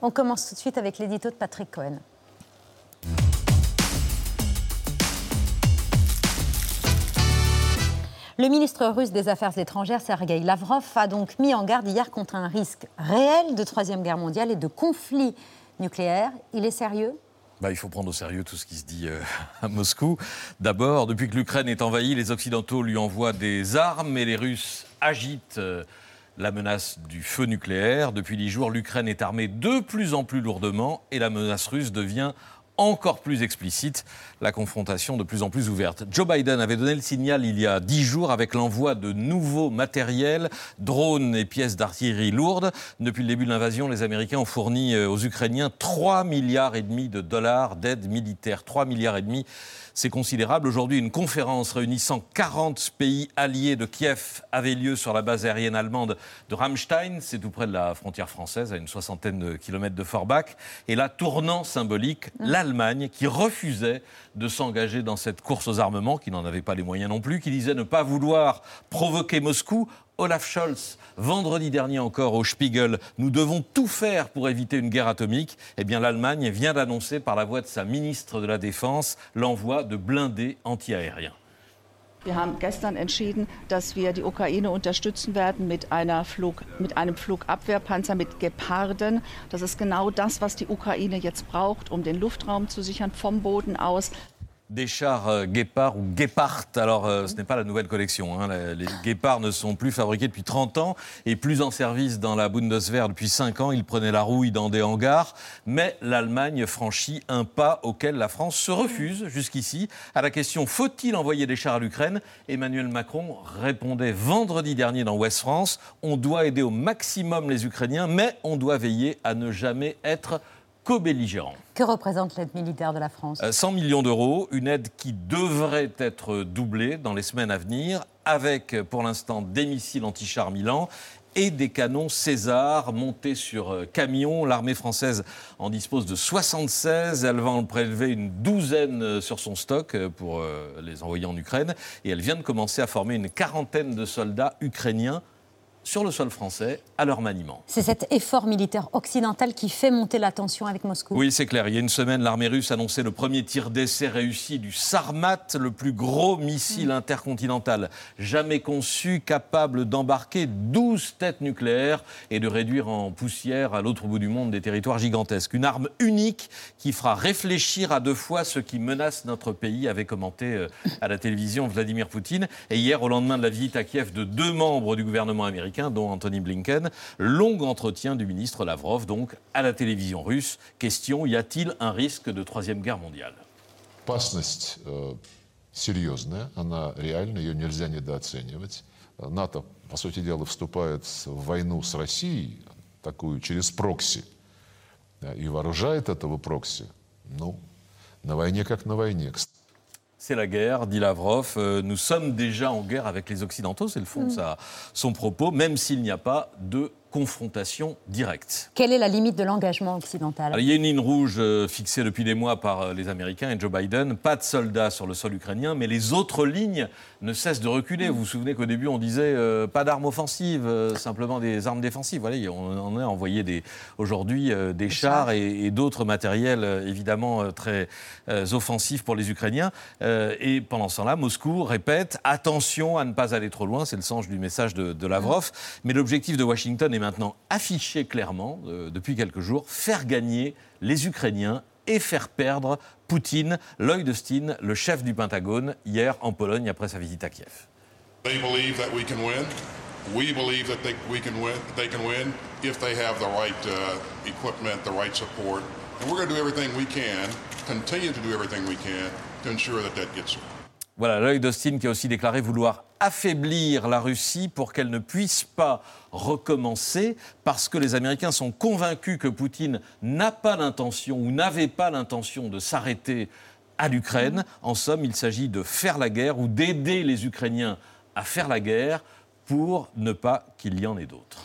On commence tout de suite avec l'édito de Patrick Cohen. Le ministre russe des Affaires étrangères, Sergei Lavrov, a donc mis en garde hier contre un risque réel de Troisième Guerre mondiale et de conflit nucléaire. Il est sérieux? Bah, il faut prendre au sérieux tout ce qui se dit euh, à Moscou. D'abord, depuis que l'Ukraine est envahie, les Occidentaux lui envoient des armes et les Russes agitent euh, la menace du feu nucléaire. Depuis dix jours, l'Ukraine est armée de plus en plus lourdement et la menace russe devient encore plus explicite, la confrontation de plus en plus ouverte. Joe Biden avait donné le signal il y a dix jours avec l'envoi de nouveaux matériels, drones et pièces d'artillerie lourdes. Depuis le début de l'invasion, les Américains ont fourni euh, aux Ukrainiens 3 milliards et demi de dollars d'aide militaire. 3 milliards et demi c'est considérable. Aujourd'hui, une conférence réunissant 40 pays alliés de Kiev avait lieu sur la base aérienne allemande de Ramstein. C'est tout près de la frontière française, à une soixantaine de kilomètres de Forbach. Et là, tournant symbolique, mmh. l'Allemagne qui refusait de s'engager dans cette course aux armements, qui n'en avait pas les moyens non plus, qui disait ne pas vouloir provoquer Moscou Olaf Scholz, vendredi dernier encore au Spiegel, nous devons tout faire pour éviter une guerre atomique. Eh bien, l'Allemagne vient d'annoncer par la voix de sa ministre de la Défense l'envoi de blindés antiaériens. Wir haben gestern entschieden, dass wir die Ukraine unterstützen werden mit, einer Flug, mit einem Flugabwehrpanzer mit Geparden. Das ist genau das, was die Ukraine jetzt braucht, um den Luftraum zu sichern vom Boden aus. Des chars euh, Guépard ou Guépard. Alors, euh, ce n'est pas la nouvelle collection. Hein. Les, Guépards ne sont plus fabriqués depuis 30 ans et plus en service dans la Bundeswehr depuis 5 ans. Ils prenaient la rouille dans des hangars. Mais l'Allemagne franchit un pas auquel la France se refuse jusqu'ici. À la question faut-il envoyer des chars à l'Ukraine? Emmanuel Macron répondait vendredi dernier dans Ouest France on doit aider au maximum les Ukrainiens, mais on doit veiller à ne jamais être co-belligérants. Que représente l'aide militaire de la France 100 euh, millions d'euros, une aide qui devrait être doublée dans les semaines à venir, avec pour l'instant des missiles anti-chars Milan et des canons César montés sur euh, camions. L'armée française en dispose de 76. Elle va en prélever une douzaine euh, sur son stock pour les envoyer en Ukraine. Et elle vient de commencer à former une quarantaine de soldats ukrainiens sur le sol français à leur maniement. C'est cet effort militaire occidental qui fait monter la tension avec Moscou Oui, c'est clair. Il y a une semaine, l'armée russe annonçait le premier tir d'essai réussi du Sarmat, le plus gros missile intercontinental jamais conçu, capable d'embarquer 12 têtes nucléaires et de réduire en poussière à l'autre bout du monde des territoires gigantesques. Une arme unique qui fera réfléchir à deux fois ce qui menace notre pays, avait commenté euh, à la télévision Vladimir Poutine. Et hier, au lendemain de la visite à Kiev de deux membres du gouvernement américain, dont Anthony Blinken. Long entretien du ministre Lavrov, donc, à la télévision russe. Question, y a-t-il un risque de troisième guerre mondiale Опасность э, серьезная, она реальна, ее нельзя недооценивать. НАТО, по сути дела, вступает в войну с Россией, такую через прокси, и вооружает этого прокси, ну, на войне как на войне. C'est la guerre, dit Lavrov. Euh, nous sommes déjà en guerre avec les Occidentaux, c'est le fond de mm. son propos, même s'il n'y a pas de confrontation directe. Quelle est la limite de l'engagement occidental Il y a une ligne rouge euh, fixée depuis des mois par euh, les Américains et Joe Biden. Pas de soldats sur le sol ukrainien, mais les autres lignes ne cessent de reculer. Vous vous souvenez qu'au début, on disait euh, pas d'armes offensives, simplement des armes défensives. Voilà, on, a envoyé aujourd'hui des chars et, d'autres matériels évidemment très offensifs pour les Ukrainiens. et pendant ce temps-là, Moscou répète attention à ne pas aller trop loin. C'est le sens du message de, de Lavrov. Mais l'objectif de Washington est maintenant affiché clairement, euh, depuis quelques jours, faire gagner les Ukrainiens et faire perdre Poutine, Lloyd Austin, le chef du Pentagone, hier en Pologne après sa visite à Kiev. They believe that we can win. We believe that they, we can win, they can win if they have the right uh, equipment, the right support. And we're going to do everything we can, continue to do everything we can to ensure that that gets voilà, Lloyd Austin qui a aussi déclaré vouloir affaiblir la Russie pour qu'elle ne puisse pas recommencer, parce que les Américains sont convaincus que Poutine n'a pas l'intention ou n'avait pas l'intention de s'arrêter à l'Ukraine. En somme, il s'agit de faire la guerre ou d'aider les Ukrainiens à faire la guerre pour ne pas qu'il y en ait d'autres.